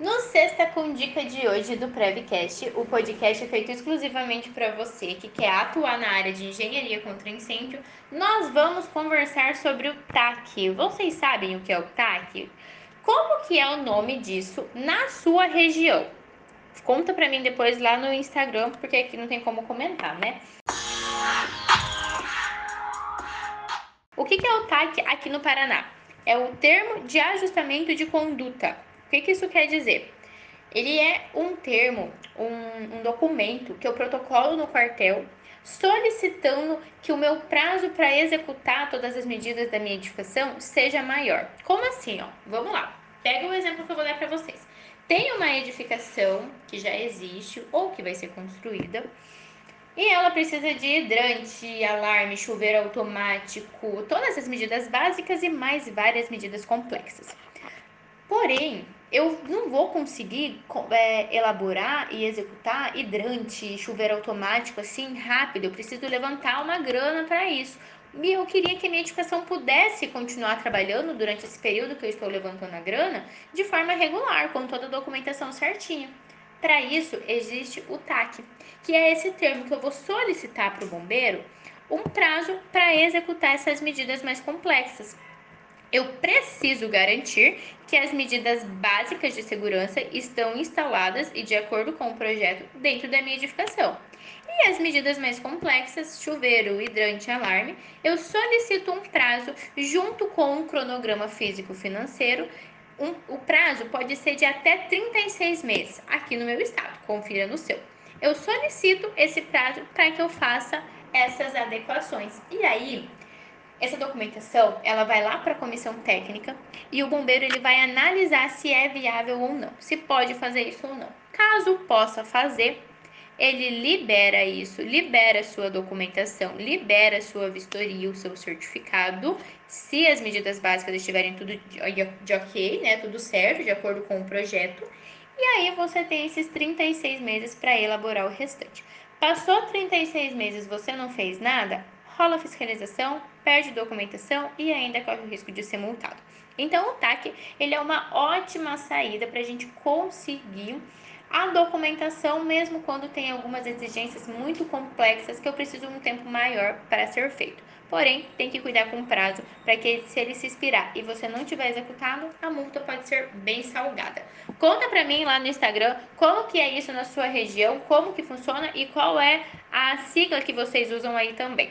No Sexta com Dica de hoje do Prevcast, o podcast é feito exclusivamente para você que quer atuar na área de engenharia contra incêndio, nós vamos conversar sobre o TAC. Vocês sabem o que é o TAC? Como que é o nome disso na sua região? Conta para mim depois lá no Instagram, porque aqui não tem como comentar, né? O que é o TAC aqui no Paraná? É o termo de ajustamento de conduta o que, que isso quer dizer? Ele é um termo, um, um documento que eu protocolo no quartel solicitando que o meu prazo para executar todas as medidas da minha edificação seja maior. Como assim? Ó? Vamos lá. Pega o exemplo que eu vou dar para vocês. Tem uma edificação que já existe ou que vai ser construída e ela precisa de hidrante, alarme, chuveiro automático, todas as medidas básicas e mais várias medidas complexas. Porém, eu não vou conseguir é, elaborar e executar hidrante, chuveiro automático assim rápido. Eu preciso levantar uma grana para isso. E eu queria que a minha edificação pudesse continuar trabalhando durante esse período que eu estou levantando a grana de forma regular, com toda a documentação certinha. Para isso, existe o TAC, que é esse termo que eu vou solicitar para o bombeiro um prazo para executar essas medidas mais complexas eu preciso garantir que as medidas básicas de segurança estão instaladas e de acordo com o projeto dentro da minha edificação. E as medidas mais complexas, chuveiro, hidrante, alarme, eu solicito um prazo junto com um cronograma físico-financeiro. Um, o prazo pode ser de até 36 meses aqui no meu estado, confira no seu. Eu solicito esse prazo para que eu faça essas adequações. E aí, essa documentação, ela vai lá para a comissão técnica e o bombeiro ele vai analisar se é viável ou não, se pode fazer isso ou não. Caso possa fazer, ele libera isso, libera sua documentação, libera sua vistoria, o seu certificado, se as medidas básicas estiverem tudo de, ok, né, tudo certo, de acordo com o projeto. E aí você tem esses 36 meses para elaborar o restante. Passou 36 meses, você não fez nada? rola fiscalização, perde documentação e ainda corre o risco de ser multado. Então, o TAC ele é uma ótima saída para a gente conseguir a documentação, mesmo quando tem algumas exigências muito complexas que eu preciso de um tempo maior para ser feito. Porém, tem que cuidar com o prazo para que se ele se expirar e você não tiver executado, a multa pode ser bem salgada. Conta para mim lá no Instagram como que é isso na sua região, como que funciona e qual é a sigla que vocês usam aí também.